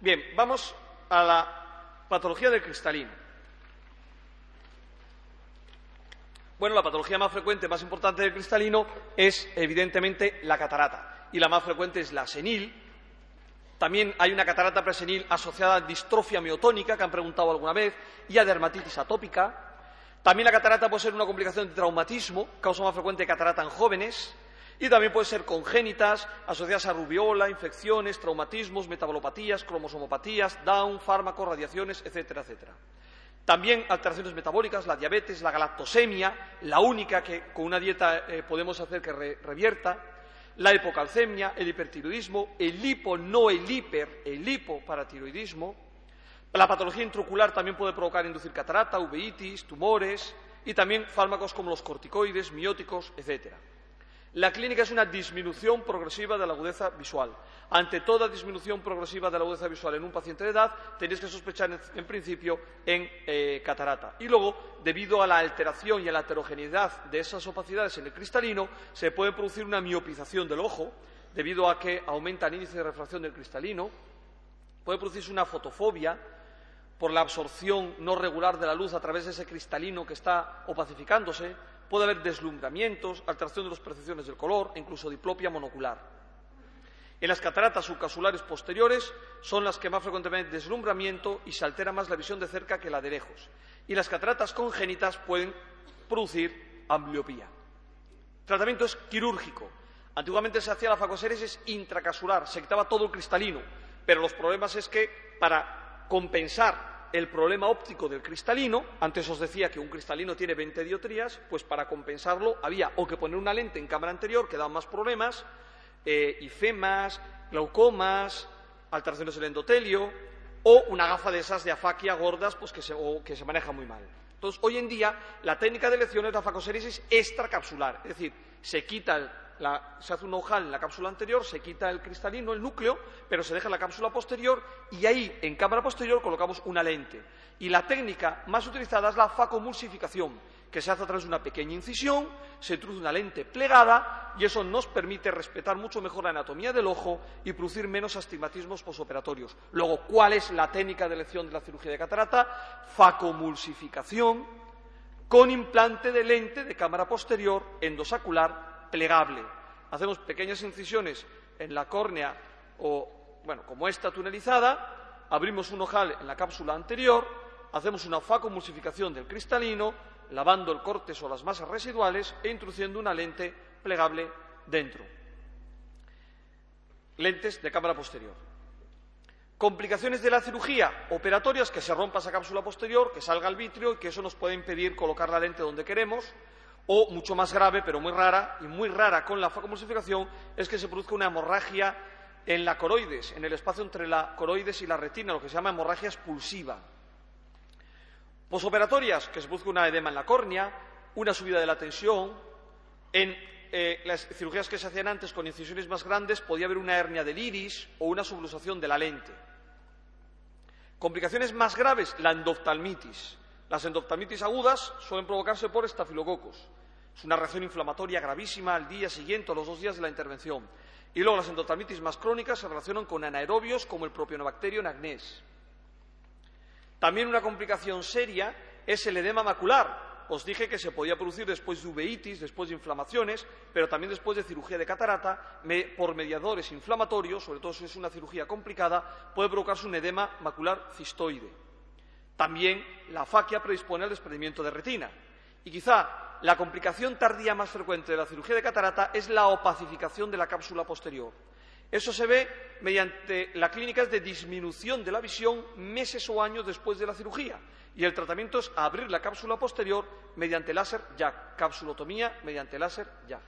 Bien, vamos a la patología del cristalino. Bueno, la patología más frecuente, más importante del cristalino es evidentemente la catarata y la más frecuente es la senil. También hay una catarata presenil asociada a distrofia miotónica, que han preguntado alguna vez, y a dermatitis atópica. También la catarata puede ser una complicación de traumatismo, causa más frecuente de catarata en jóvenes, y también puede ser congénitas, asociadas a rubiola, infecciones, traumatismos, metabolopatías, cromosomopatías, Down, fármacos, radiaciones, etcétera, etcétera. También alteraciones metabólicas, la diabetes, la galactosemia, la única que con una dieta eh, podemos hacer que revierta, la hipocalcemia, el hipertiroidismo, el hipo, no el hiper, el hipoparatiroidismo, la patología intraocular también puede provocar inducir catarata, uveitis, tumores y también fármacos como los corticoides, mióticos, etc. La clínica es una disminución progresiva de la agudeza visual. Ante toda disminución progresiva de la agudeza visual en un paciente de edad, tenéis que sospechar en, principio en eh, catarata. Y luego, debido a la alteración y a la heterogeneidad de esas opacidades en el cristalino, se puede producir una miopización del ojo, debido a que aumenta el índice de refracción del cristalino, puede producirse una fotofobia, por la absorción no regular de la luz a través de ese cristalino que está opacificándose, puede haber deslumbramientos, alteración de las percepciones del color e incluso diplopia monocular. En las cataratas subcapsulares posteriores son las que más frecuentemente deslumbramiento y se altera más la visión de cerca que la de lejos. Y las cataratas congénitas pueden producir ambliopía. El tratamiento es quirúrgico. Antiguamente se hacía la facoséresis intracapsular, se quitaba todo el cristalino, pero los problemas es que para compensar el problema óptico del cristalino, antes os decía que un cristalino tiene 20 diotrías, pues para compensarlo había o que poner una lente en cámara anterior que daba más problemas, eh, ifemas, glaucomas, alteraciones del endotelio, o una gafa de esas de afaquia gordas pues que se, que se maneja muy mal. Entonces, hoy en día, la técnica de elección es la facosérisis extracapsular, es decir, se quita el se hace un ojal en la cápsula anterior, se quita el cristalino, el núcleo, pero se deja la cápsula posterior y ahí, en cámara posterior, colocamos una lente. Y la técnica más utilizada es la facomulsificación, que se hace a través de una pequeña incisión, se introduce una lente plegada y eso nos permite respetar mucho mejor la anatomía del ojo y producir menos astigmatismos posoperatorios. Luego, ¿cuál es la técnica de elección de la cirugía de catarata? Facomulsificación con implante de lente de cámara posterior endosacular plegable. Hacemos pequeñas incisiones en la córnea o, bueno, como esta tunelizada, abrimos un ojal en la cápsula anterior, hacemos una facomulsificación del cristalino, lavando el córtex o las masas residuales e introduciendo una lente plegable dentro. Lentes de cámara posterior. Complicaciones de la cirugía operatorias, que se rompa esa cápsula posterior, que salga el vitrio y que eso nos puede impedir colocar la lente donde queremos o, mucho más grave, pero muy rara, y muy rara con la facomulsificación, es que se produzca una hemorragia en la coroides, en el espacio entre la coroides y la retina, lo que se llama hemorragia expulsiva. Posoperatorias, que se produzca una edema en la córnea, una subida de la tensión. En eh, las cirugías que se hacían antes con incisiones más grandes podía haber una hernia del iris o una subluxación de la lente. Complicaciones más graves, la endoftalmitis. Las endoftalmitis agudas suelen provocarse por estafilococos. Es una reacción inflamatoria gravísima al día siguiente o los dos días de la intervención. Y luego las endoftalmitis más crónicas se relacionan con anaerobios como el propionobacterium agnés. También una complicación seria es el edema macular. Os dije que se podía producir después de uveitis, después de inflamaciones, pero también después de cirugía de catarata, por mediadores inflamatorios, sobre todo si es una cirugía complicada, puede provocarse un edema macular cistoide. También la faquia predispone al desprendimiento de retina. Y quizá la complicación tardía más frecuente de la cirugía de catarata es la opacificación de la cápsula posterior. Eso se ve mediante la clínica de disminución de la visión meses o años después de la cirugía. Y el tratamiento es abrir la cápsula posterior mediante láser ya, capsulotomía mediante láser ya.